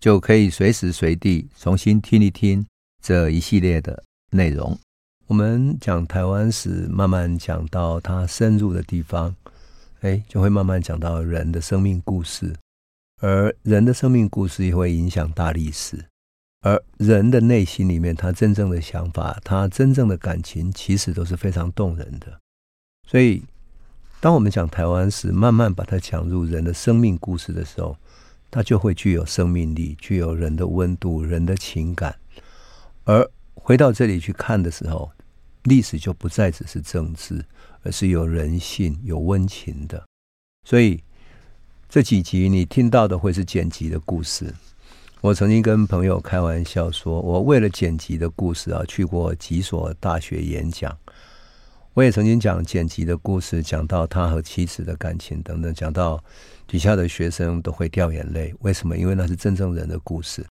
就可以随时随地重新听一听这一系列的内容。我们讲台湾史，慢慢讲到它深入的地方，哎，就会慢慢讲到人的生命故事。而人的生命故事也会影响大历史，而人的内心里面，他真正的想法，他真正的感情，其实都是非常动人的。所以，当我们讲台湾史，慢慢把它讲入人的生命故事的时候，它就会具有生命力，具有人的温度、人的情感。而回到这里去看的时候，历史就不再只是政治，而是有人性、有温情的。所以。这几集你听到的会是剪辑的故事。我曾经跟朋友开玩笑说，我为了剪辑的故事啊，去过几所大学演讲。我也曾经讲剪辑的故事，讲到他和妻子的感情等等，讲到底下的学生都会掉眼泪。为什么？因为那是真正人的故事。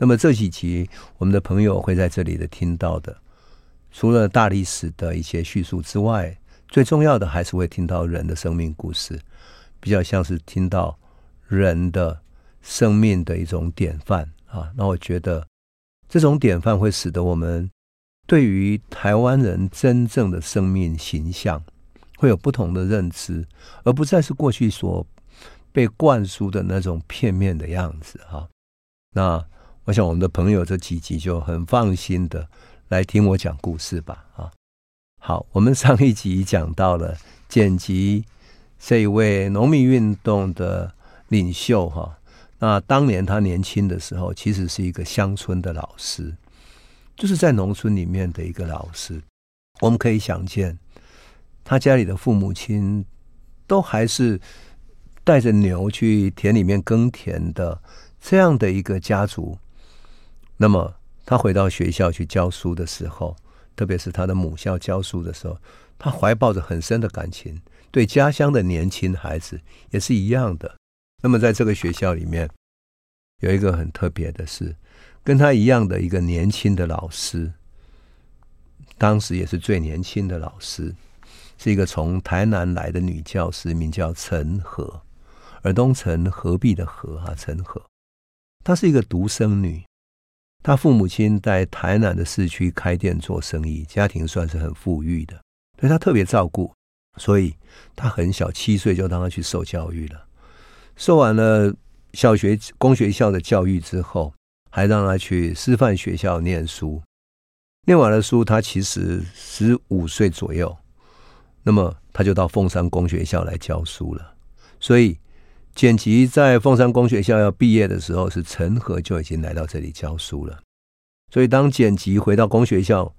那么这几集我们的朋友会在这里的听到的，除了大历史的一些叙述之外，最重要的还是会听到人的生命故事。比较像是听到人的生命的一种典范啊，那我觉得这种典范会使得我们对于台湾人真正的生命形象会有不同的认知，而不再是过去所被灌输的那种片面的样子哈。那我想我们的朋友这几集就很放心的来听我讲故事吧啊。好，我们上一集讲到了剪辑。这一位农民运动的领袖哈，那当年他年轻的时候，其实是一个乡村的老师，就是在农村里面的一个老师。我们可以想见，他家里的父母亲都还是带着牛去田里面耕田的这样的一个家族。那么他回到学校去教书的时候，特别是他的母校教书的时候，他怀抱着很深的感情。对家乡的年轻孩子也是一样的。那么，在这个学校里面，有一个很特别的事，跟他一样的一个年轻的老师，当时也是最年轻的老师，是一个从台南来的女教师，名叫陈和，尔东陈合璧的何啊，陈和。她是一个独生女，她父母亲在台南的市区开店做生意，家庭算是很富裕的，所以她特别照顾。所以她很小，七岁就让她去受教育了。受完了小学公学校的教育之后，还让他去师范学校念书。念完了书，他其实十五岁左右，那么他就到凤山公学校来教书了。所以简吉在凤山公学校要毕业的时候，是陈和就已经来到这里教书了。所以当简吉回到公学校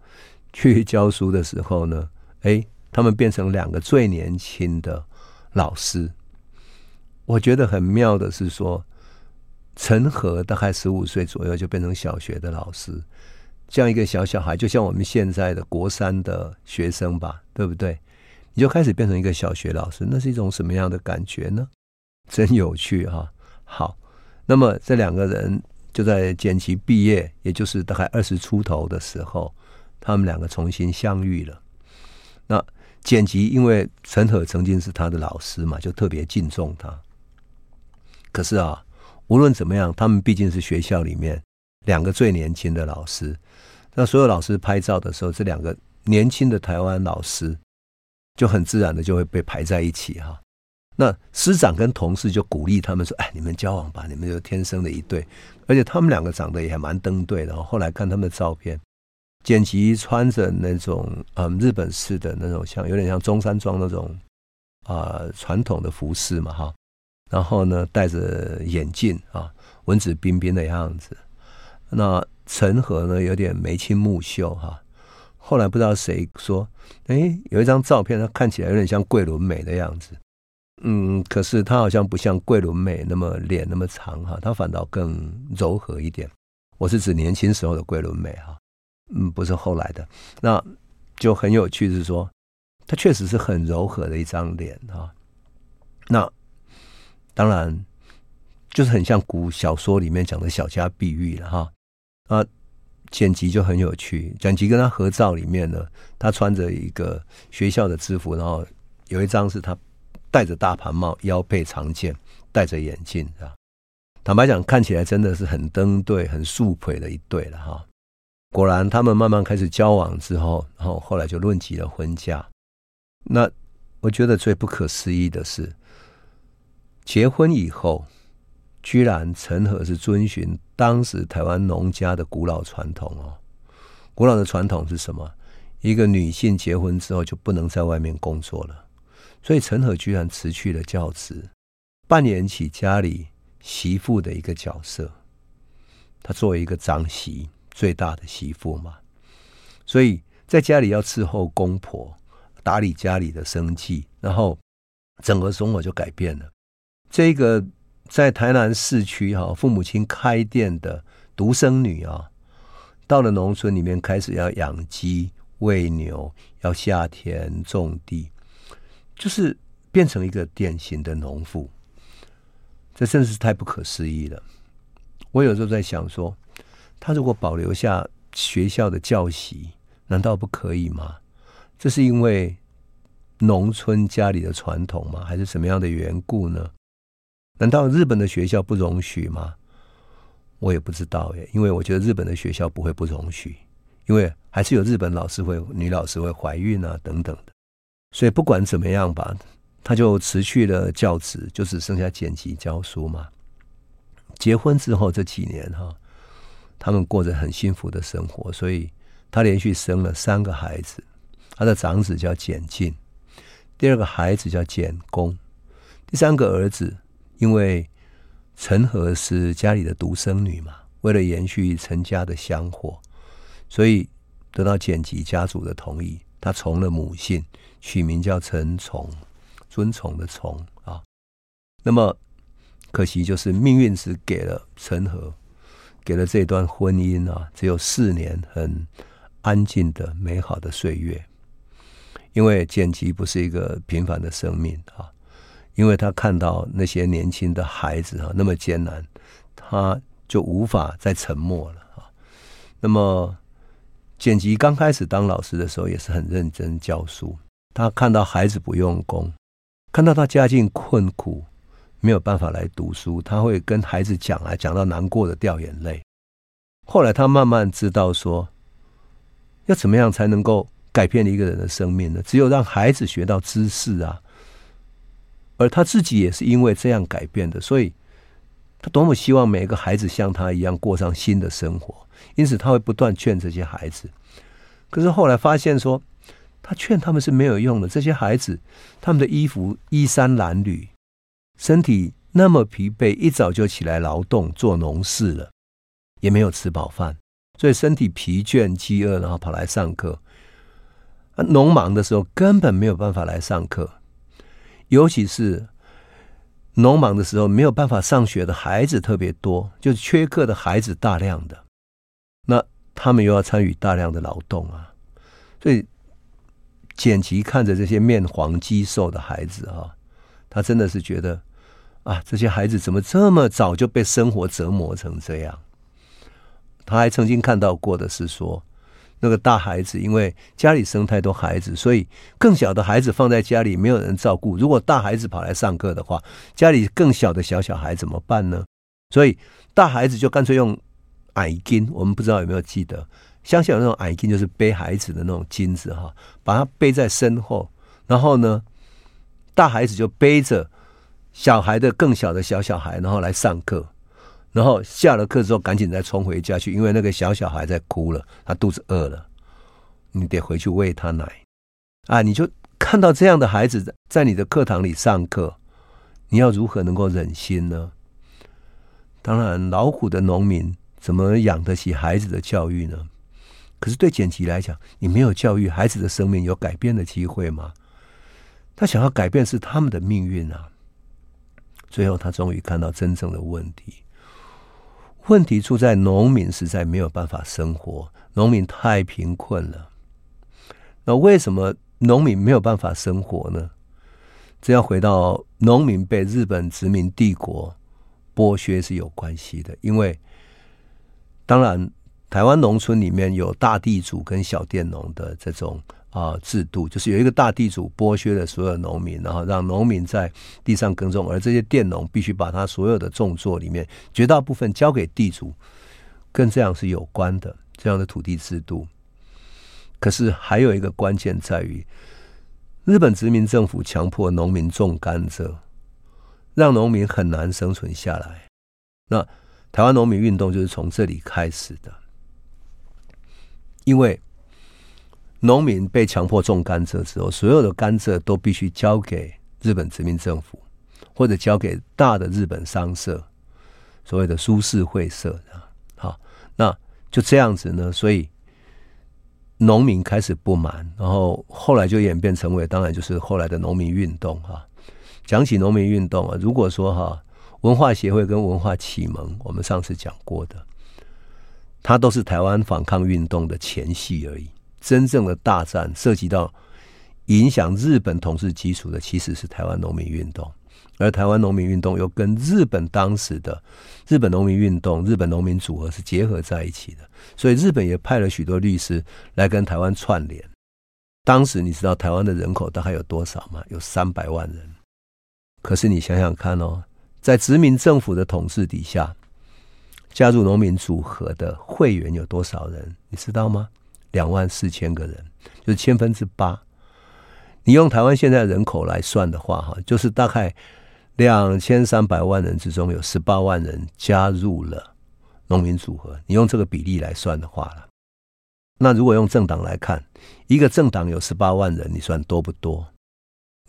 去教书的时候呢，哎。他们变成两个最年轻的老师，我觉得很妙的是说，陈和大概十五岁左右就变成小学的老师，这样一个小小孩，就像我们现在的国三的学生吧，对不对？你就开始变成一个小学老师，那是一种什么样的感觉呢？真有趣哈！好，那么这两个人就在简吉毕业，也就是大概二十出头的时候，他们两个重新相遇了。那简吉因为陈和曾经是他的老师嘛，就特别敬重他。可是啊，无论怎么样，他们毕竟是学校里面两个最年轻的老师。那所有老师拍照的时候，这两个年轻的台湾老师就很自然的就会被排在一起哈。那师长跟同事就鼓励他们说：“哎，你们交往吧，你们就天生的一对。”而且他们两个长得也还蛮登对的。后来看他们的照片。剪辑穿着那种嗯日本式的那种像有点像中山装那种啊传统的服饰嘛哈，然后呢戴着眼镜啊文质彬彬的样子。那陈和呢有点眉清目秀哈。后来不知道谁说，哎，有一张照片，他看起来有点像桂纶镁的样子。嗯，可是他好像不像桂纶镁那么脸那么长哈，他反倒更柔和一点。我是指年轻时候的桂纶镁哈，嗯，不是后来的。那就很有趣，是说他确实是很柔和的一张脸哈。那当然就是很像古小说里面讲的小家碧玉了哈。啊，剪辑就很有趣，剪辑跟他合照里面呢，他穿着一个学校的制服，然后有一张是他戴着大盘帽，腰背长剑，戴着眼镜啊。坦白讲，看起来真的是很登对、很素朴的一对了哈。果然，他们慢慢开始交往之后，然后后来就论及了婚嫁。那我觉得最不可思议的是，结婚以后，居然陈和是遵循当时台湾农家的古老传统哦。古老的传统是什么？一个女性结婚之后就不能在外面工作了，所以陈和居然辞去了教职，扮演起家里。媳妇的一个角色，她作为一个长媳，最大的媳妇嘛，所以在家里要伺候公婆，打理家里的生计，然后整个生活就改变了。这个在台南市区哈，父母亲开店的独生女啊，到了农村里面开始要养鸡、喂牛，要下田种地，就是变成一个典型的农妇。这真是太不可思议了！我有时候在想说，他如果保留下学校的教习，难道不可以吗？这是因为农村家里的传统吗？还是什么样的缘故呢？难道日本的学校不容许吗？我也不知道耶，因为我觉得日本的学校不会不容许，因为还是有日本老师会女老师会怀孕啊等等的，所以不管怎么样吧。他就辞去了教职，就只剩下剪辑教书嘛。结婚之后这几年哈，他们过着很幸福的生活，所以他连续生了三个孩子。他的长子叫简进，第二个孩子叫简公，第三个儿子因为陈和是家里的独生女嘛，为了延续陈家的香火，所以得到剪辑家族的同意，他从了母姓，取名叫陈从。尊崇的崇啊，那么可惜就是命运只给了陈和，给了这段婚姻啊，只有四年很安静的美好的岁月。因为简吉不是一个平凡的生命啊，因为他看到那些年轻的孩子啊那么艰难，他就无法再沉默了啊。那么简吉刚开始当老师的时候也是很认真教书，他看到孩子不用功。看到他家境困苦，没有办法来读书，他会跟孩子讲啊，讲到难过的掉眼泪。后来他慢慢知道说，要怎么样才能够改变一个人的生命呢？只有让孩子学到知识啊。而他自己也是因为这样改变的，所以他多么希望每个孩子像他一样过上新的生活。因此他会不断劝这些孩子。可是后来发现说。他劝他们是没有用的。这些孩子，他们的衣服衣衫褴褛，身体那么疲惫，一早就起来劳动做农事了，也没有吃饱饭，所以身体疲倦、饥饿，然后跑来上课。农忙的时候根本没有办法来上课，尤其是农忙的时候没有办法上学的孩子特别多，就是缺课的孩子大量的，那他们又要参与大量的劳动啊，所以。简吉看着这些面黄肌瘦的孩子啊，他真的是觉得啊，这些孩子怎么这么早就被生活折磨成这样？他还曾经看到过的是说，那个大孩子因为家里生太多孩子，所以更小的孩子放在家里没有人照顾。如果大孩子跑来上课的话，家里更小的小小孩怎么办呢？所以大孩子就干脆用矮巾，我们不知道有没有记得。乡下有那种矮巾，就是背孩子的那种巾子哈，把它背在身后，然后呢，大孩子就背着小孩的更小的小小孩，然后来上课，然后下了课之后赶紧再冲回家去，因为那个小小孩在哭了，他肚子饿了，你得回去喂他奶啊！你就看到这样的孩子在你的课堂里上课，你要如何能够忍心呢？当然，老虎的农民怎么养得起孩子的教育呢？可是对简吉来讲，你没有教育孩子的生命有改变的机会吗？他想要改变是他们的命运啊！最后他终于看到真正的问题。问题出在农民实在没有办法生活，农民太贫困了。那为什么农民没有办法生活呢？这要回到农民被日本殖民帝国剥削是有关系的，因为当然台湾农村里面有大地主跟小佃农的这种啊制度，就是有一个大地主剥削了所有农民，然后让农民在地上耕种，而这些佃农必须把他所有的种作里面绝大部分交给地主，跟这样是有关的这样的土地制度。可是还有一个关键在于，日本殖民政府强迫农民种甘蔗，让农民很难生存下来。那台湾农民运动就是从这里开始的，因为农民被强迫种甘蔗之后，所有的甘蔗都必须交给日本殖民政府，或者交给大的日本商社，所谓的苏式会社啊。好，那就这样子呢，所以。农民开始不满，然后后来就演变成为，当然就是后来的农民运动哈。讲起农民运动啊，如果说哈文化协会跟文化启蒙，我们上次讲过的，它都是台湾反抗运动的前戏而已。真正的大战涉及到影响日本统治基础的，其实是台湾农民运动。而台湾农民运动又跟日本当时的日本农民运动、日本农民组合是结合在一起的，所以日本也派了许多律师来跟台湾串联。当时你知道台湾的人口大概有多少吗？有三百万人。可是你想想看哦，在殖民政府的统治底下，加入农民组合的会员有多少人？你知道吗？两万四千个人，就是千分之八。你用台湾现在人口来算的话，哈，就是大概。两千三百万人之中，有十八万人加入了农民组合。你用这个比例来算的话了，那如果用政党来看，一个政党有十八万人，你算多不多？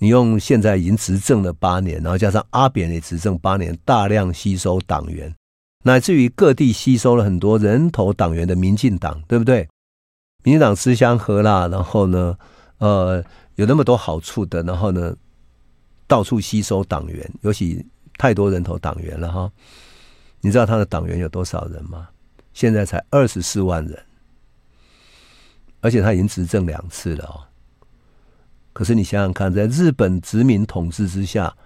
你用现在已经执政了八年，然后加上阿扁也执政八年，大量吸收党员，乃至于各地吸收了很多人头党员的民进党，对不对？民进党吃香喝辣，然后呢，呃，有那么多好处的，然后呢？到处吸收党员，尤其太多人头党员了哈。你知道他的党员有多少人吗？现在才二十四万人，而且他已经执政两次了哦。可是你想想看，在日本殖民统治之下，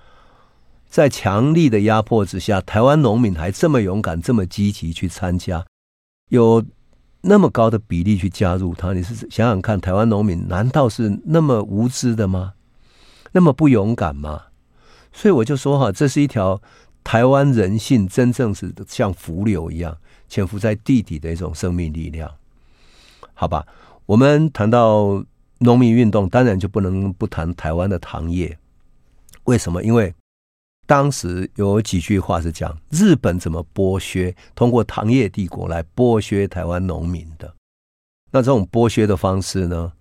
在强力的压迫之下，台湾农民还这么勇敢、这么积极去参加，有那么高的比例去加入他。你是想想看，台湾农民难道是那么无知的吗？那么不勇敢吗？所以我就说哈，这是一条台湾人性真正是像伏流一样潜伏在地底的一种生命力量。好吧，我们谈到农民运动，当然就不能不谈台湾的糖业。为什么？因为当时有几句话是讲日本怎么剥削，通过糖业帝国来剥削台湾农民的。那这种剥削的方式呢？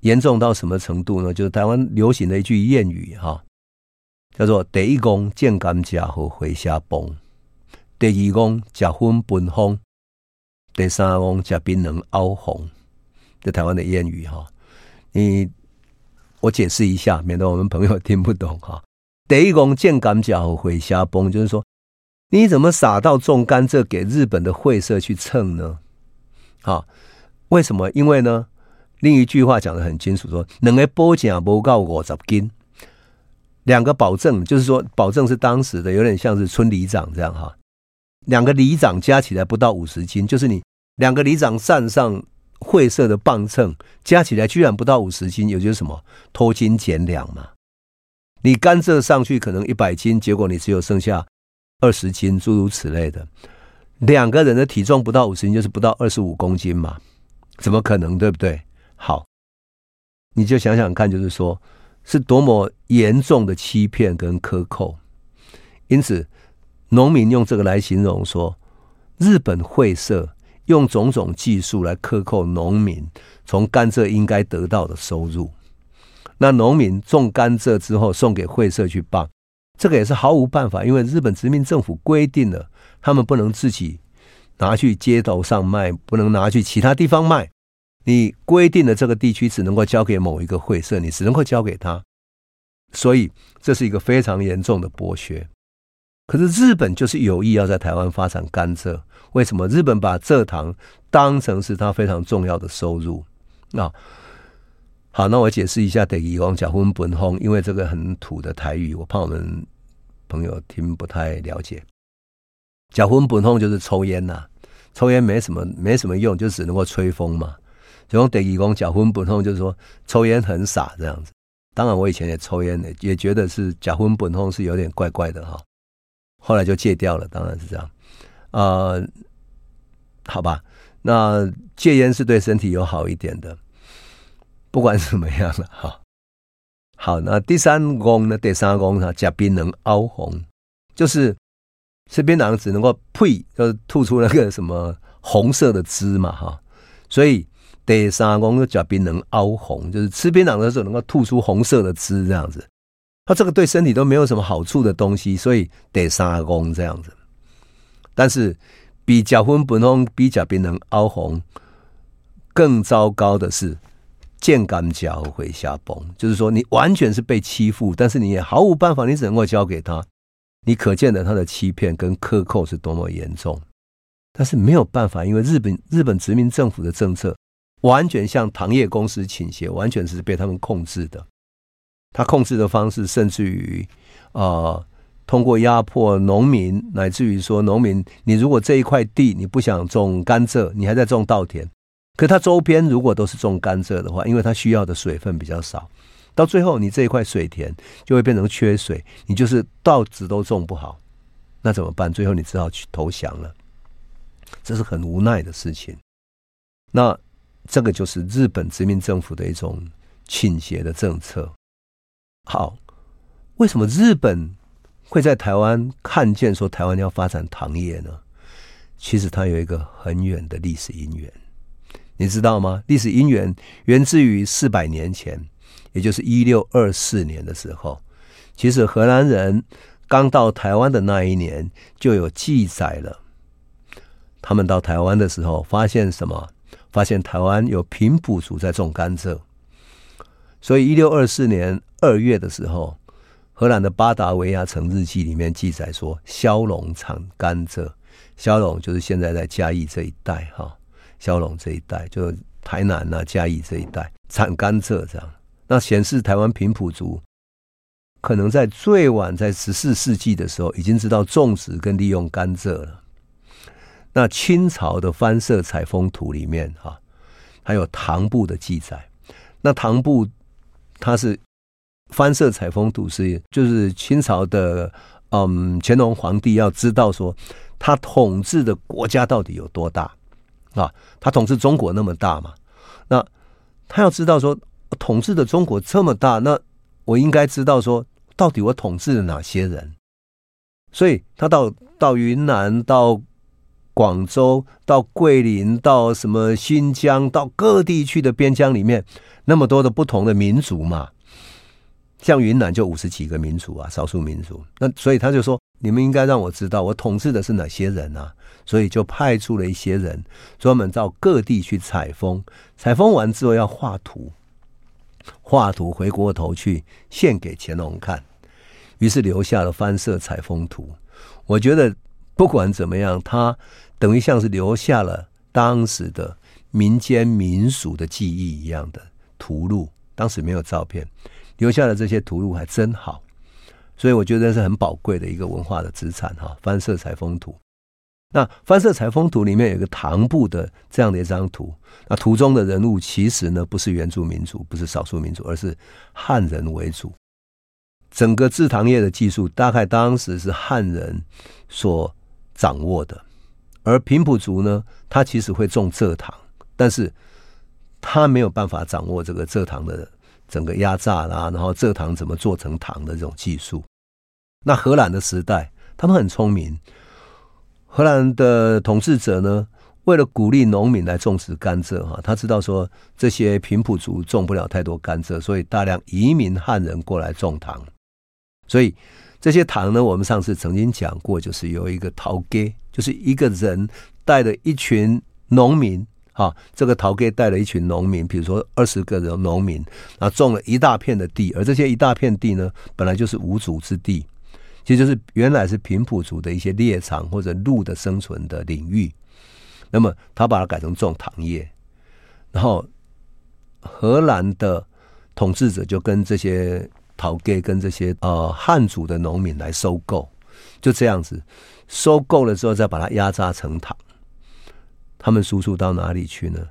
严重到什么程度呢？就是台湾流行的一句谚语哈，叫做“第一公见甘家和回下崩，第二公假分本风，第三公假槟榔凹红”。这台湾的谚语哈，你我解释一下，免得我们朋友听不懂哈。一公见甘蔗和回下崩，就是说你怎么傻到种甘蔗给日本的会社去称呢？好，为什么？因为呢？另一句话讲的很清楚，说两个保证不到五十斤，两个保证就是说，保证是当时的，有点像是村里长这样哈。两个里长加起来不到五十斤，就是你两个里长站上会社的磅秤，加起来居然不到五十斤，也就是什么偷斤减两嘛。你甘蔗上去可能一百斤，结果你只有剩下二十斤，诸如此类的。两个人的体重不到五十斤，就是不到二十五公斤嘛？怎么可能，对不对？好，你就想想看，就是说，是多么严重的欺骗跟克扣。因此，农民用这个来形容说，日本会社用种种技术来克扣农民从甘蔗应该得到的收入。那农民种甘蔗之后送给会社去磅，这个也是毫无办法，因为日本殖民政府规定了，他们不能自己拿去街头上卖，不能拿去其他地方卖。你规定的这个地区只能够交给某一个会社，你只能够交给他，所以这是一个非常严重的剥削。可是日本就是有意要在台湾发展甘蔗，为什么？日本把蔗糖当成是它非常重要的收入。那好，那我解释一下第一讲假婚本烘，因为这个很土的台语，我怕我们朋友听不太了解。假婚本烘就是抽烟呐、抽烟没什么没什么用，就只能够吹风嘛。所以第一讲假婚本烘就是说抽烟很傻这样子。当然我以前也抽烟的，也觉得是假婚本烘是有点怪怪的哈。后来就戒掉了，当然是这样。呃，好吧，那戒烟是对身体有好一点的。不管怎么样了哈。好，那第三功呢？第三功呢？加槟榔凹红，就是吃槟榔只能够呸，就是吐出那个什么红色的汁嘛哈。所以第三功就加槟榔凹红，就是吃槟榔的时候能够吐出红色的汁这样子。它这个对身体都没有什么好处的东西，所以得三公这样子。但是比甲婚本烘比甲槟能凹红更糟糕的是，见甘脚会下崩，就是说你完全是被欺负，但是你也毫无办法，你只能够交给他。你可见的他的欺骗跟克扣是多么严重。但是没有办法，因为日本日本殖民政府的政策完全向糖业公司倾斜，完全是被他们控制的。他控制的方式，甚至于，呃，通过压迫农民，乃至于说，农民，你如果这一块地你不想种甘蔗，你还在种稻田，可它周边如果都是种甘蔗的话，因为它需要的水分比较少，到最后你这一块水田就会变成缺水，你就是稻子都种不好，那怎么办？最后你只好去投降了，这是很无奈的事情。那这个就是日本殖民政府的一种倾斜的政策。好，为什么日本会在台湾看见说台湾要发展糖业呢？其实它有一个很远的历史因缘，你知道吗？历史因缘源自于四百年前，也就是一六二四年的时候。其实荷兰人刚到台湾的那一年就有记载了，他们到台湾的时候发现什么？发现台湾有平埔族在种甘蔗。所以，一六二四年二月的时候，荷兰的巴达维亚城日记里面记载说，萧陇产甘蔗。萧陇就是现在在嘉义这一带哈，萧龙这一带就台南、啊、嘉义这一带产甘蔗这样。那显示台湾平埔族可能在最晚在十四世纪的时候，已经知道种植跟利用甘蔗了。那清朝的翻色采风图里面哈，还有唐部的记载。那唐部。它是翻色采风图是，就是清朝的嗯乾隆皇帝要知道说他统治的国家到底有多大啊？他统治中国那么大嘛？那他要知道说统治的中国这么大，那我应该知道说到底我统治了哪些人？所以他到到云南、到广州、到桂林、到什么新疆、到各地区的边疆里面。那么多的不同的民族嘛，像云南就五十几个民族啊，少数民族。那所以他就说，你们应该让我知道我统治的是哪些人啊？所以就派出了一些人，专门到各地去采风。采风完之后要画图，画图回过头去献给乾隆看，于是留下了番色采风图。我觉得不管怎么样，他等于像是留下了当时的民间民俗的记忆一样的。图录当时没有照片，留下的这些图录还真好，所以我觉得是很宝贵的一个文化的资产哈。番色彩风图，那番色彩风图里面有一个唐部的这样的一张图，那图中的人物其实呢不是原住民族，不是少数民族，而是汉人为主。整个制糖业的技术大概当时是汉人所掌握的，而平埔族呢，他其实会种蔗糖，但是。他没有办法掌握这个蔗糖的整个压榨啦，然后蔗糖怎么做成糖的这种技术。那荷兰的时代，他们很聪明。荷兰的统治者呢，为了鼓励农民来种植甘蔗，哈，他知道说这些平埔族种不了太多甘蔗，所以大量移民汉人过来种糖。所以这些糖呢，我们上次曾经讲过，就是有一个头家，就是一个人带了一群农民。啊，这个陶盖带了一群农民，比如说二十个人农民，然后种了一大片的地，而这些一大片地呢，本来就是无主之地，其实就是原来是平埔族的一些猎场或者鹿的生存的领域。那么他把它改成种糖业，然后荷兰的统治者就跟这些陶盖跟这些呃汉族的农民来收购，就这样子收购了之后再把它压榨成糖。他们输出到哪里去呢？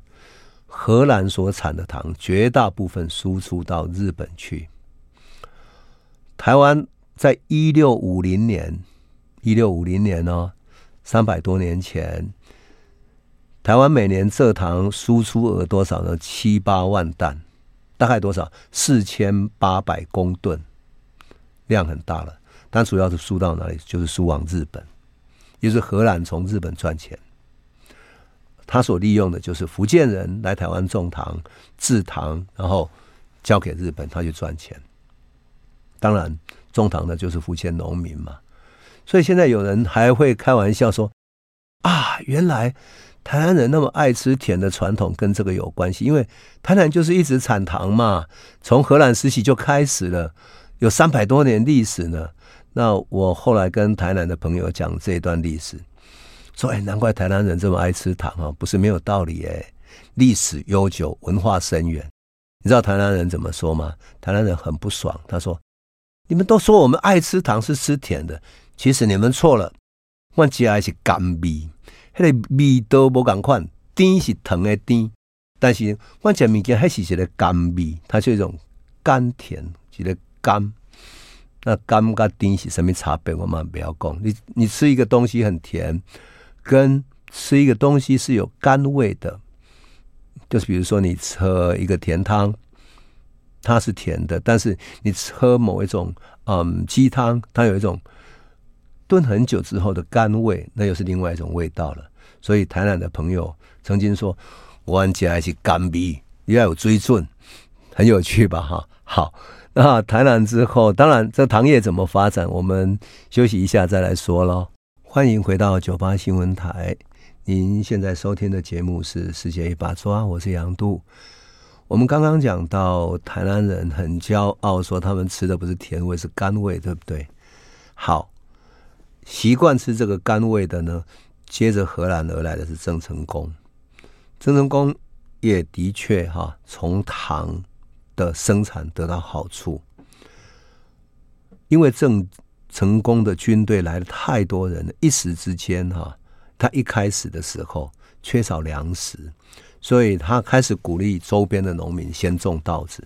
荷兰所产的糖绝大部分输出到日本去。台湾在一六五零年，一六五零年哦，三百多年前，台湾每年蔗糖输出额多少呢？七八万担，大概多少？四千八百公吨，量很大了。但主要是输到哪里？就是输往日本，也是荷兰从日本赚钱。他所利用的就是福建人来台湾种糖、制糖，然后交给日本，他去赚钱。当然，种糖的就是福建农民嘛。所以现在有人还会开玩笑说：“啊，原来台湾人那么爱吃甜的传统跟这个有关系，因为台南就是一直产糖嘛，从荷兰时期就开始了，有三百多年历史呢。”那我后来跟台南的朋友讲这段历史。说哎，难怪台南人这么爱吃糖啊，不是没有道理哎。历史悠久，文化深远。你知道台南人怎么说吗？台南人很不爽，他说：“你们都说我们爱吃糖是吃甜的，其实你们错了。我只爱是甘味，那个味道无同款，甜是糖的甜，但是我吃物件还是一个甘味，它是一种甘甜，一个甘。那甘跟甜是什么差别？我们不要讲。你你吃一个东西很甜。”跟吃一个东西是有甘味的，就是比如说你喝一个甜汤，它是甜的，但是你喝某一种嗯鸡汤，它有一种炖很久之后的甘味，那又是另外一种味道了。所以台南的朋友曾经说：“我们家还是甘味，你要有追准，很有趣吧？”哈，好，那台南之后，当然这糖业怎么发展，我们休息一下再来说喽。欢迎回到九八新闻台。您现在收听的节目是《世界一把抓》，我是杨渡。我们刚刚讲到台南人很骄傲，说他们吃的不是甜味，是甘味，对不对？好，习惯吃这个甘味的呢，接着荷兰而来的是郑成功。郑成功也的确哈，从糖的生产得到好处，因为郑。成功的军队来了太多人了，一时之间哈，他一开始的时候缺少粮食，所以他开始鼓励周边的农民先种稻子，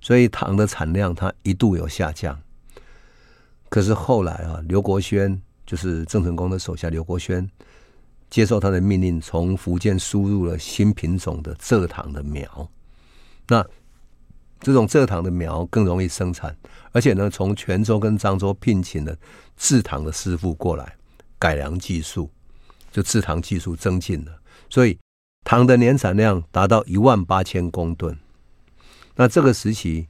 所以糖的产量他一度有下降。可是后来啊，刘国轩就是郑成功的手下，刘国轩接受他的命令，从福建输入了新品种的蔗糖的苗，那。这种蔗糖的苗更容易生产，而且呢，从泉州跟漳州聘请了制糖的师傅过来改良技术，就制糖技术增进了，所以糖的年产量达到一万八千公吨。那这个时期，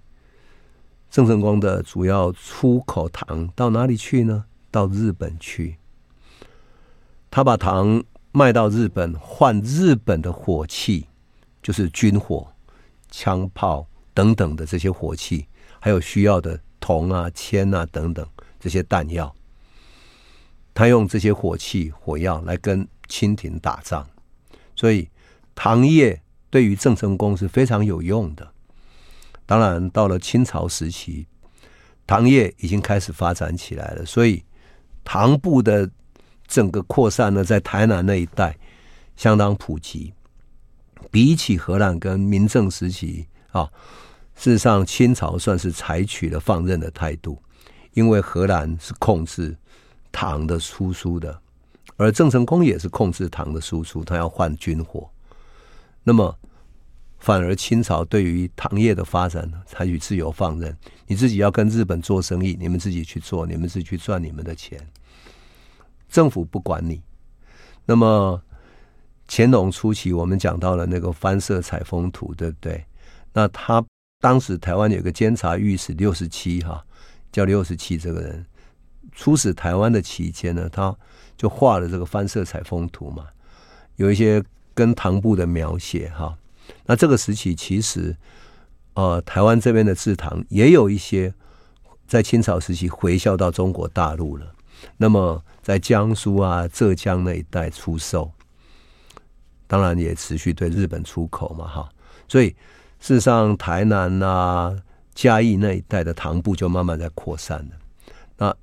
郑成功的主要出口糖到哪里去呢？到日本去。他把糖卖到日本，换日本的火器，就是军火、枪炮。等等的这些火器，还有需要的铜啊、铅啊等等这些弹药，他用这些火器、火药来跟清廷打仗，所以糖业对于郑成功是非常有用的。当然，到了清朝时期，糖业已经开始发展起来了，所以糖部的整个扩散呢，在台南那一带相当普及，比起荷兰跟明郑时期。啊，事实上，清朝算是采取了放任的态度，因为荷兰是控制糖的输出的，而郑成功也是控制糖的输出，他要换军火。那么，反而清朝对于糖业的发展采取自由放任，你自己要跟日本做生意，你们自己去做，你们自己去赚你们的钱，政府不管你。那么，乾隆初期，我们讲到了那个番社采风图，对不对？那他当时台湾有个监察御史六十七哈，叫六十七这个人出使台湾的期间呢，他就画了这个番色彩风图嘛，有一些跟唐部的描写哈。那这个时期其实呃台湾这边的制糖也有一些在清朝时期回销到中国大陆了。那么在江苏啊、浙江那一带出售，当然也持续对日本出口嘛，哈。所以事实上，台南啊、嘉义那一带的糖布就慢慢在扩散了。那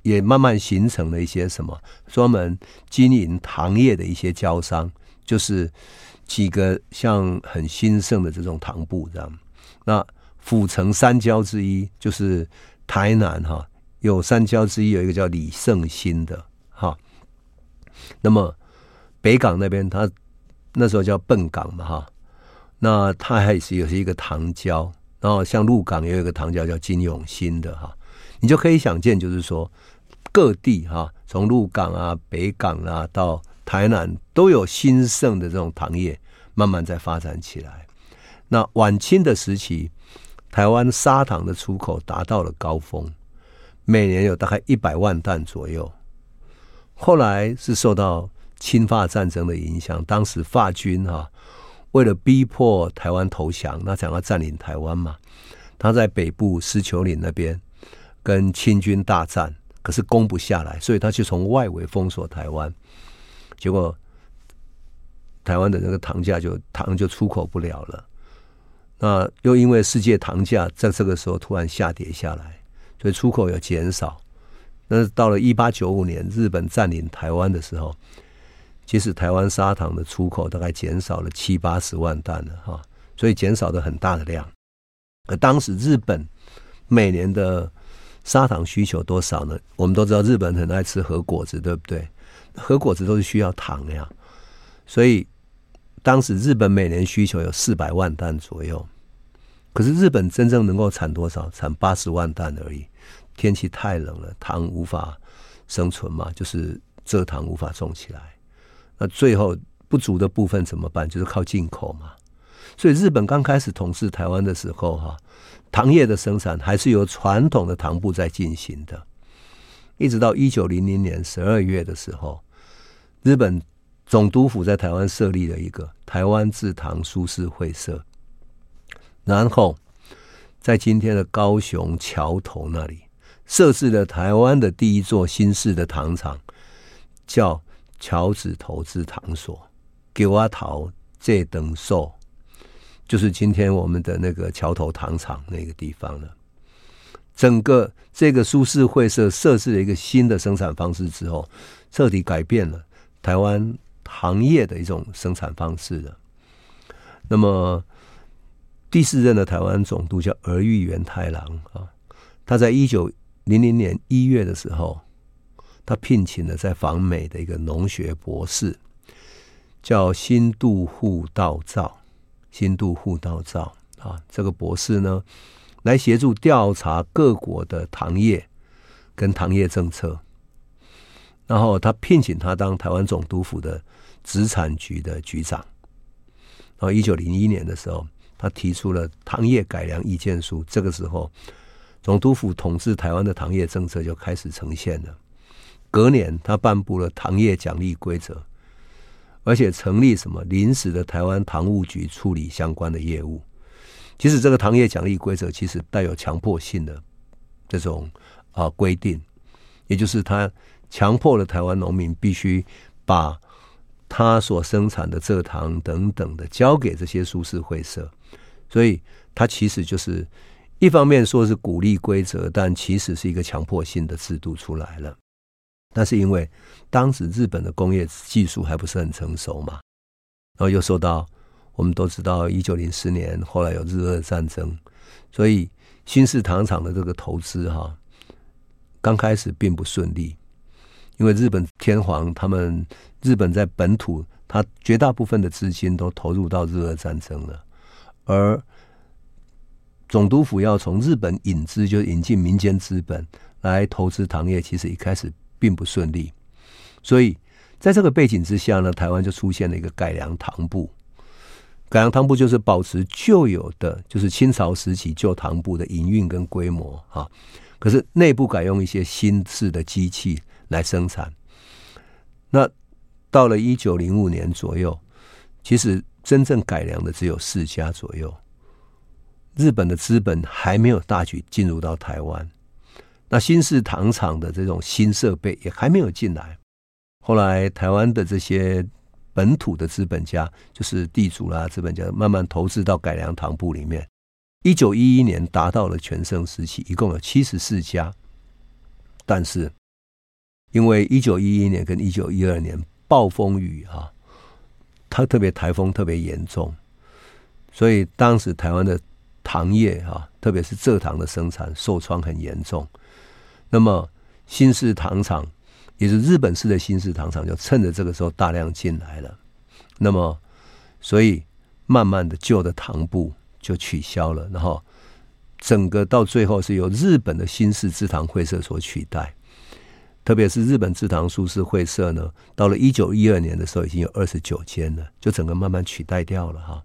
也慢慢形成了一些什么专门经营糖业的一些交商，就是几个像很兴盛的这种糖布这样。那府城三交之一就是台南哈。有三交之一，有一个叫李圣兴的哈。那么北港那边，他那时候叫笨港嘛哈。那它还是有是一个糖胶，然后像鹿港也有一个糖胶叫金永兴的哈。你就可以想见，就是说各地哈，从鹿港啊、北港啊到台南，都有兴盛的这种糖业慢慢在发展起来。那晚清的时期，台湾砂糖的出口达到了高峰。每年有大概一百万担左右。后来是受到清法战争的影响，当时法军哈、为了逼迫台湾投降，那想要占领台湾嘛，他在北部狮球岭那边跟清军大战，可是攻不下来，所以他就从外围封锁台湾。结果台湾的那个糖价就糖就出口不了了。那又因为世界糖价在这个时候突然下跌下来。所以出口有减少，那到了一八九五年日本占领台湾的时候，其实台湾砂糖的出口大概减少了七八十万担了哈，所以减少的很大的量。而当时日本每年的砂糖需求多少呢？我们都知道日本很爱吃和果子，对不对？和果子都是需要糖呀，所以当时日本每年需求有四百万担左右。可是日本真正能够产多少？产八十万担而已。天气太冷了，糖无法生存嘛，就是蔗糖无法种起来。那最后不足的部分怎么办？就是靠进口嘛。所以日本刚开始统治台湾的时候，哈，糖业的生产还是由传统的糖部在进行的。一直到一九零零年十二月的时候，日本总督府在台湾设立了一个台湾制糖株式会社。然后，在今天的高雄桥头那里，设置了台湾的第一座新式的糖厂，叫桥子投资糖所。给我桃这等寿，就是今天我们的那个桥头糖厂那个地方了。整个这个苏式会社设置了一个新的生产方式之后，彻底改变了台湾糖业的一种生产方式了。那么。第四任的台湾总督叫儿玉源太郎啊，他在一九零零年一月的时候，他聘请了在访美的一个农学博士，叫新渡户稻造。新渡户稻造啊，这个博士呢，来协助调查各国的糖业跟糖业政策。然后他聘请他当台湾总督府的殖产局的局长。然后一九零一年的时候。他提出了糖业改良意见书，这个时候，总督府统治台湾的糖业政策就开始呈现了。隔年，他颁布了糖业奖励规则，而且成立什么临时的台湾糖务局处理相关的业务。其实，这个糖业奖励规则其实带有强迫性的这种啊规定，也就是他强迫了台湾农民必须把他所生产的蔗糖等等的交给这些苏式会社。所以，它其实就是一方面说是鼓励规则，但其实是一个强迫性的制度出来了。那是因为当时日本的工业技术还不是很成熟嘛，然后又受到我们都知道一九零四年后来有日俄战争，所以新式糖厂的这个投资哈，刚开始并不顺利，因为日本天皇他们日本在本土，他绝大部分的资金都投入到日俄战争了。而总督府要从日本引资，就引进民间资本来投资糖业，其实一开始并不顺利。所以在这个背景之下呢，台湾就出现了一个改良糖部。改良糖部就是保持旧有的，就是清朝时期旧糖部的营运跟规模哈，可是内部改用一些新式的机器来生产。那到了一九零五年左右，其实。真正改良的只有四家左右，日本的资本还没有大举进入到台湾，那新式糖厂的这种新设备也还没有进来。后来台湾的这些本土的资本家，就是地主啦、资本家，慢慢投资到改良糖部里面。一九一一年达到了全盛时期，一共有七十四家。但是因为一九一一年跟一九一二年暴风雨啊，它特别台风特别严重，所以当时台湾的糖业啊，特别是蔗糖的生产受创很严重。那么新式糖厂，也是日本式的新式糖厂，就趁着这个时候大量进来了。那么，所以慢慢的旧的糖部。就取消了，然后整个到最后是由日本的新式制糖会社所取代。特别是日本制糖株式会社呢，到了一九一二年的时候，已经有二十九间了，就整个慢慢取代掉了哈。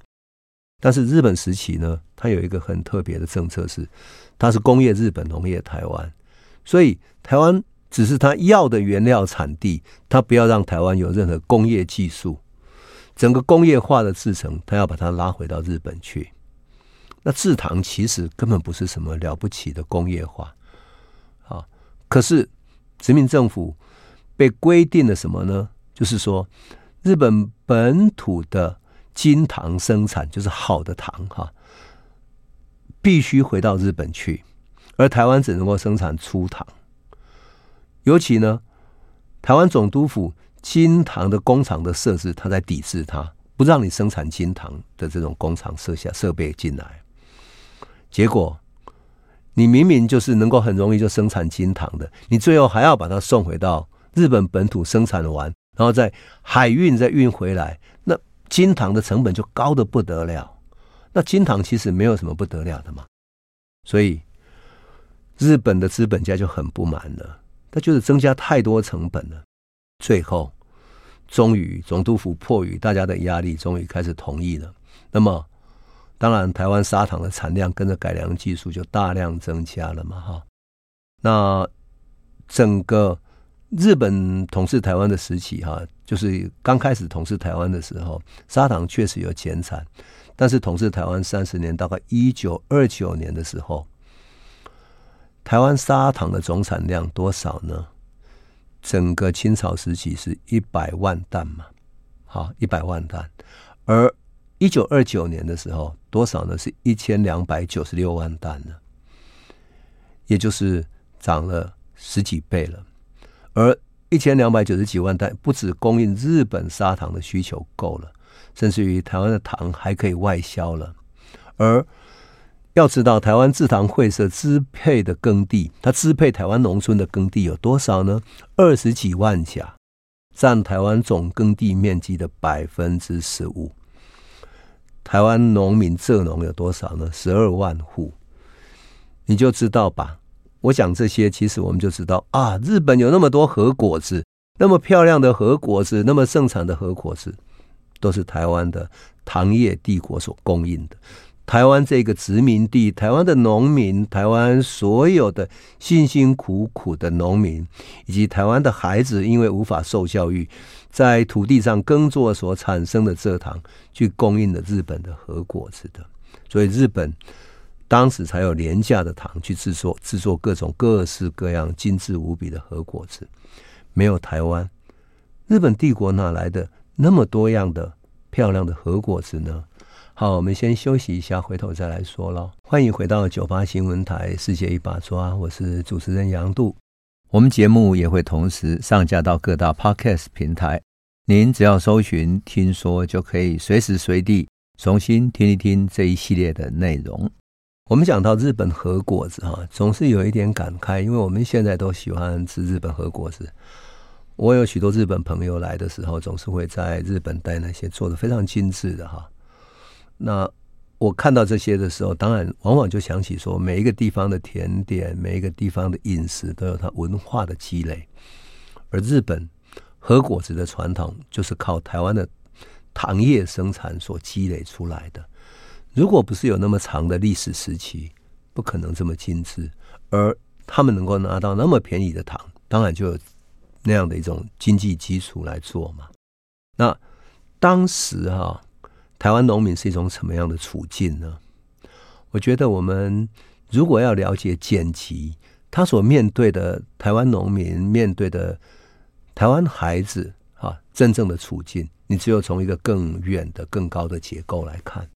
但是日本时期呢，它有一个很特别的政策是，它是工业日本，农业台湾，所以台湾只是它要的原料产地，它不要让台湾有任何工业技术，整个工业化的制程，它要把它拉回到日本去。那制糖其实根本不是什么了不起的工业化，啊，可是殖民政府被规定了什么呢？就是说，日本本土的金糖生产，就是好的糖哈，必须回到日本去，而台湾只能够生产粗糖。尤其呢，台湾总督府金糖的工厂的设置，他在抵制它，不让你生产金糖的这种工厂设下设备进来。结果，你明明就是能够很容易就生产金糖的，你最后还要把它送回到日本本土生产完，然后再海运再运回来，金堂的成本就高得不得了。那金糖其实没有什么不得了的嘛，所以日本的资本家就很不满了，他就是增加太多成本了。最后，终于总督府迫于大家的压力，终于开始同意了。那么。当然，台湾砂糖的产量跟着改良技术就大量增加了嘛，哈。那整个日本统治台湾的时期，哈，就是刚开始统治台湾的时候，砂糖确实有减产，但是统治台湾三十年，大概一九二九年的时候，台湾砂糖的总产量多少呢？整个清朝时期是一百万担嘛，好，一百万担，而一九二九年的时候，多少呢？是一千两百九十六万担呢，也就是涨了十几倍了。而一千两百九十几万担，不止供应日本砂糖的需求够了，甚至于台湾的糖还可以外销了。而要知道，台湾制糖会社支配的耕地，它支配台湾农村的耕地有多少呢？二十几万甲，占台湾总耕地面积的百分之十五。台湾农民蔗农有多少呢？十二万户，你就知道吧。我讲这些，其实我们就知道啊，日本有那么多核果子，那么漂亮的核果子，那么盛产的核果子，都是台湾的糖业帝国所供应的。台湾这个殖民地，台湾的农民，台湾所有的辛辛苦苦的农民，以及台湾的孩子，因为无法受教育，在土地上耕作所产生的蔗糖，去供应了日本的核果子的，所以日本当时才有廉价的糖去制作制作各种各式各样精致无比的核果子。没有台湾，日本帝国哪来的那么多样的漂亮的核果子呢？好，我们先休息一下，回头再来说喽。欢迎回到九八新闻台《世界一把抓》，我是主持人杨度。我们节目也会同时上架到各大 Podcast 平台，您只要搜寻“听说”，就可以随时随地重新听一听这一系列的内容。我们讲到日本和果子，哈，总是有一点感慨，因为我们现在都喜欢吃日本和果子。我有许多日本朋友来的时候，总是会在日本带那些做的非常精致的，哈。那我看到这些的时候，当然往往就想起说，每一个地方的甜点，每一个地方的饮食都有它文化的积累。而日本和果子的传统，就是靠台湾的糖业生产所积累出来的。如果不是有那么长的历史时期，不可能这么精致。而他们能够拿到那么便宜的糖，当然就有那样的一种经济基础来做嘛。那当时哈。台湾农民是一种什么样的处境呢？我觉得我们如果要了解剪辑他所面对的台湾农民面对的台湾孩子啊，真正的处境，你只有从一个更远的、更高的结构来看。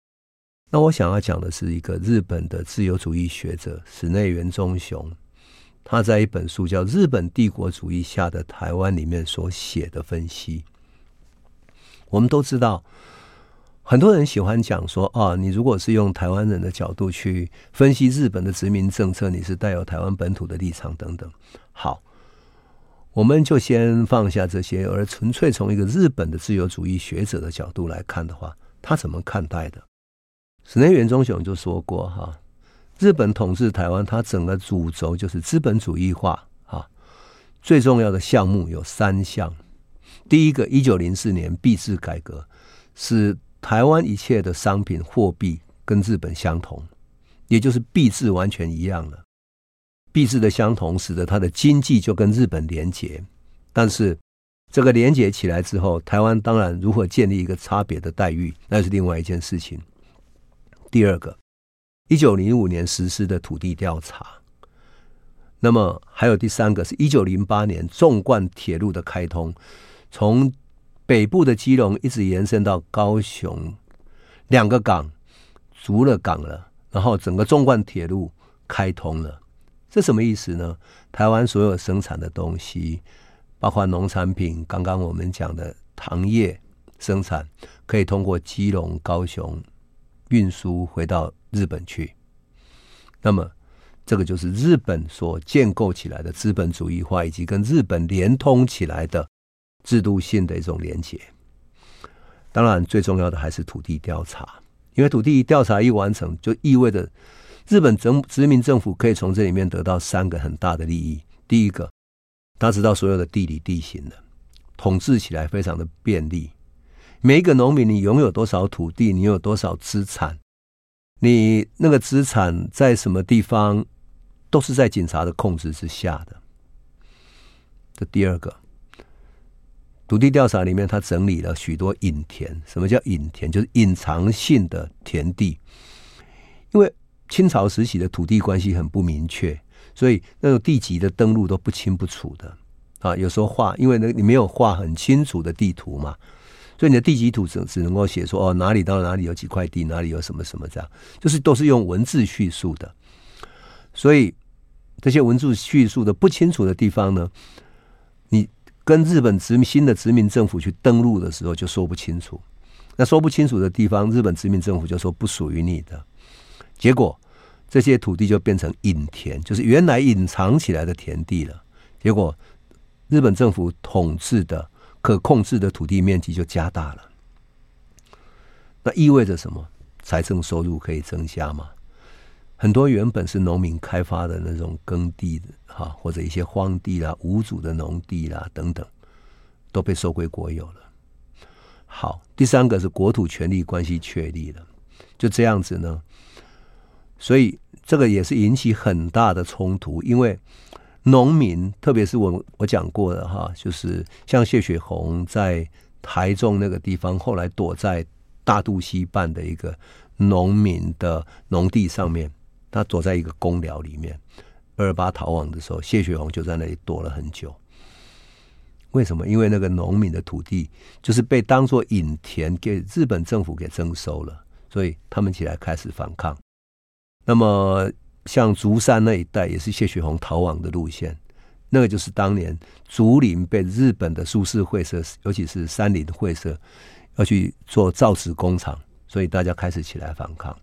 那我想要讲的是一个日本的自由主义学者矢内原忠雄，他在一本书叫《日本帝国主义下的台湾》里面所写的分析。我们都知道。很多人喜欢讲说啊，你如果是用台湾人的角度去分析日本的殖民政策，你是带有台湾本土的立场等等。好，我们就先放下这些，而纯粹从一个日本的自由主义学者的角度来看的话，他怎么看待的？矢内原忠雄就说过哈，日本统治台湾，它整个主轴就是资本主义化啊，最重要的项目有三项。第一个，一九零四年币制改革是。台湾一切的商品货币跟日本相同，也就是币制完全一样了。币制的相同，使得它的经济就跟日本连结。但是这个连结起来之后，台湾当然如何建立一个差别的待遇，那是另外一件事情。第二个，一九零五年实施的土地调查，那么还有第三个是一九零八年纵贯铁路的开通，从北部的基隆一直延伸到高雄，两个港，足了港了，然后整个纵贯铁路开通了，这什么意思呢？台湾所有生产的东西，包括农产品，刚刚我们讲的糖业生产，可以通过基隆、高雄运输回到日本去。那么，这个就是日本所建构起来的资本主义化，以及跟日本连通起来的。制度性的一种连结，当然最重要的还是土地调查，因为土地调查一完成，就意味着日本政殖民政府可以从这里面得到三个很大的利益。第一个，他知道所有的地理地形的，统治起来非常的便利。每一个农民，你拥有多少土地，你有多少资产，你那个资产在什么地方，都是在警察的控制之下的。这第二个。土地调查里面，他整理了许多隐田。什么叫隐田？就是隐藏性的田地。因为清朝时期的土地关系很不明确，所以那种地籍的登录都不清不楚的啊。有时候画，因为那你没有画很清楚的地图嘛，所以你的地籍图只只能够写说哦，哪里到哪里有几块地，哪里有什么什么这样，就是都是用文字叙述的。所以这些文字叙述的不清楚的地方呢，你。跟日本殖民新的殖民政府去登陆的时候，就说不清楚。那说不清楚的地方，日本殖民政府就说不属于你的。结果这些土地就变成隐田，就是原来隐藏起来的田地了。结果日本政府统治的可控制的土地面积就加大了。那意味着什么？财政收入可以增加吗？很多原本是农民开发的那种耕地的哈，或者一些荒地啦、无主的农地啦等等，都被收归国有了。好，第三个是国土权利关系确立了，就这样子呢。所以这个也是引起很大的冲突，因为农民，特别是我我讲过的哈，就是像谢雪红在台中那个地方，后来躲在大肚溪畔的一个农民的农地上面。他躲在一个公寮里面，二八逃亡的时候，谢雪红就在那里躲了很久。为什么？因为那个农民的土地就是被当做隐田给日本政府给征收了，所以他们起来开始反抗。那么像竹山那一带也是谢雪红逃亡的路线，那个就是当年竹林被日本的苏式会社，尤其是三菱会社要去做造纸工厂，所以大家开始起来反抗，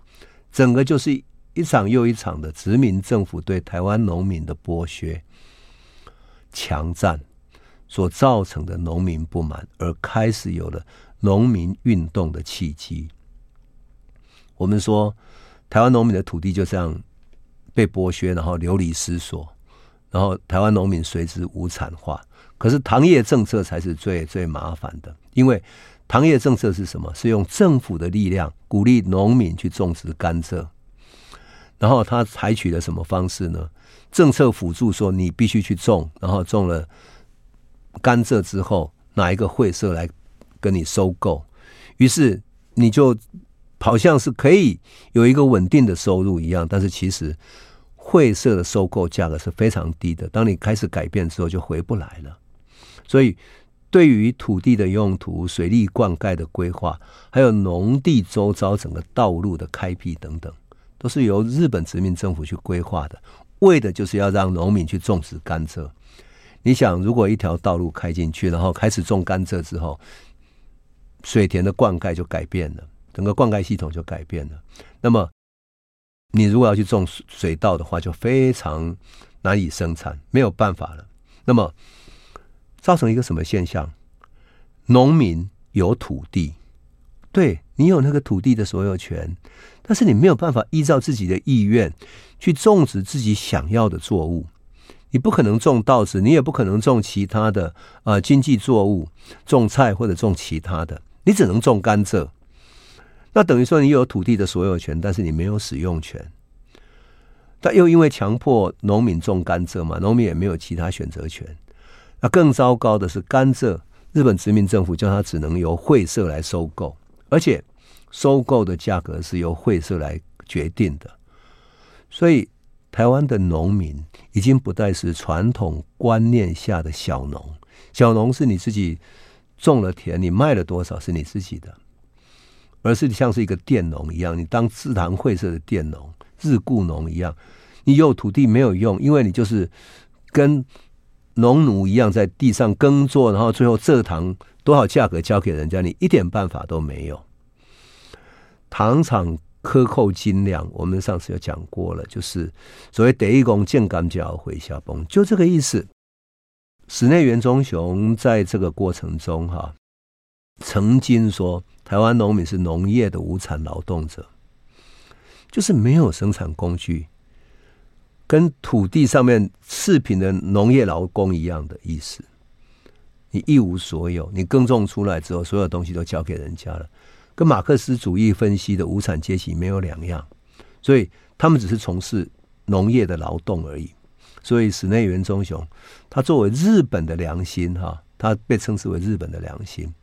整个就是。一场又一场的殖民政府对台湾农民的剥削、强占所造成的农民不满，而开始有了农民运动的契机。我们说，台湾农民的土地就这样被剥削，然后流离失所，然后台湾农民随之无产化。可是糖业政策才是最最麻烦的，因为糖业政策是什么？是用政府的力量鼓励农民去种植甘蔗。然后他采取了什么方式呢？政策辅助说你必须去种，然后种了甘蔗之后，哪一个会社来跟你收购？于是你就好像是可以有一个稳定的收入一样，但是其实会社的收购价格是非常低的。当你开始改变之后，就回不来了。所以，对于土地的用途、水利灌溉的规划，还有农地周遭整个道路的开辟等等，都是由日本殖民政府去规划的，为的就是要让农民去种植甘蔗。你想，如果一条道路开进去，然后开始种甘蔗之后，水田的灌溉就改变了，整个灌溉系统就改变了。那么，你如果要去种水稻的话，就非常难以生产，没有办法了。那么，造成一个什么现象？农民有土地，对，你有那个土地的所有权，但是你没有办法依照自己的意愿去种植自己想要的作物。你不可能种稻子，你也不可能种其他的呃经济作物，种菜或者种其他的，你只能种甘蔗。那等于说你有土地的所有权，但是你没有使用权。但又因为强迫农民种甘蔗嘛，农民也没有其他选择权。那更糟糕的是，甘蔗日本殖民政府叫它只能由会社来收购，而且收购的价格是由会社来决定的。所以，台湾的农民已经不再是传统观念下的小农，小农是你自己种了田，你卖了多少是你自己的。而是像是一个佃农一样，你当自堂会社的佃农、日雇农一样，你有土地没有用，因为你就是跟农奴一样在地上耕作，然后最后蔗糖多少价格交给人家，你一点办法都没有。糖厂克扣斤两，我们上次有讲过了，就是所谓“得一公见甘蔗会下崩”，就这个意思。室内元忠雄在这个过程中，哈。曾经说，台湾农民是农业的无产劳动者，就是没有生产工具，跟土地上面次品的农业劳工一样的意思。你一无所有，你耕种出来之后，所有东西都交给人家了，跟马克思主义分析的无产阶级没有两样。所以他们只是从事农业的劳动而已。所以室内元忠雄，他作为日本的良心，哈，他被称之为日本的良心。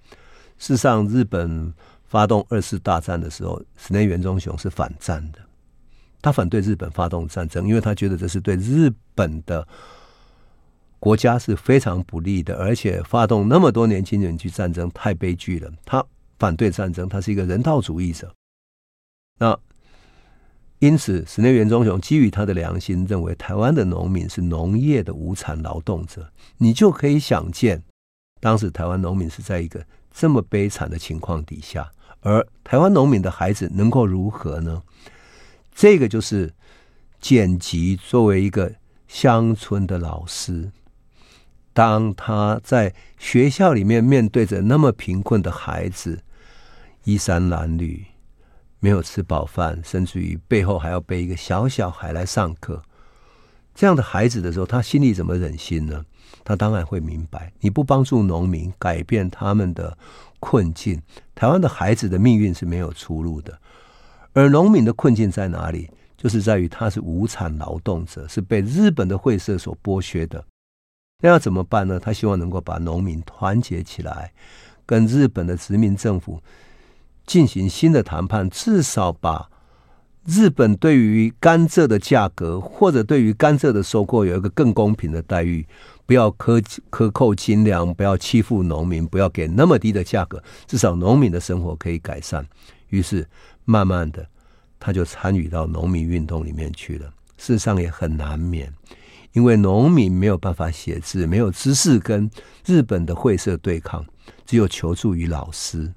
事实上，日本发动二次大战的时候，室内元忠雄是反战的。他反对日本发动战争，因为他觉得这是对日本的国家是非常不利的，而且发动那么多年轻人去战争太悲剧了。他反对战争，他是一个人道主义者。那因此，室内元忠雄基于他的良心，认为台湾的农民是农业的无产劳动者。你就可以想见，当时台湾农民是在一个。这么悲惨的情况底下，而台湾农民的孩子能够如何呢？这个就是剪辑作为一个乡村的老师，当他在学校里面面对着那么贫困的孩子，衣衫褴褛，没有吃饱饭，甚至于背后还要背一个小小孩来上课，这样的孩子的时候，他心里怎么忍心呢？他当然会明白，你不帮助农民改变他们的困境，台湾的孩子的命运是没有出路的。而农民的困境在哪里？就是在于他是无产劳动者，是被日本的会社所剥削的。那要怎么办呢？他希望能够把农民团结起来，跟日本的殖民政府进行新的谈判，至少把日本对于甘蔗的价格，或者对于甘蔗的收购有一个更公平的待遇。不要克克扣斤粮，不要欺负农民，不要给那么低的价格，至少农民的生活可以改善。于是，慢慢的，他就参与到农民运动里面去了。事实上也很难免，因为农民没有办法写字，没有知识跟日本的会社对抗，只有求助于老师。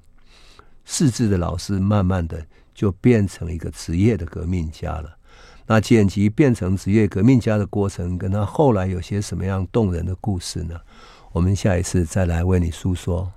识字的老师，慢慢的就变成一个职业的革命家了。那剪辑变成职业革命家的过程，跟他后来有些什么样动人的故事呢？我们下一次再来为你诉说。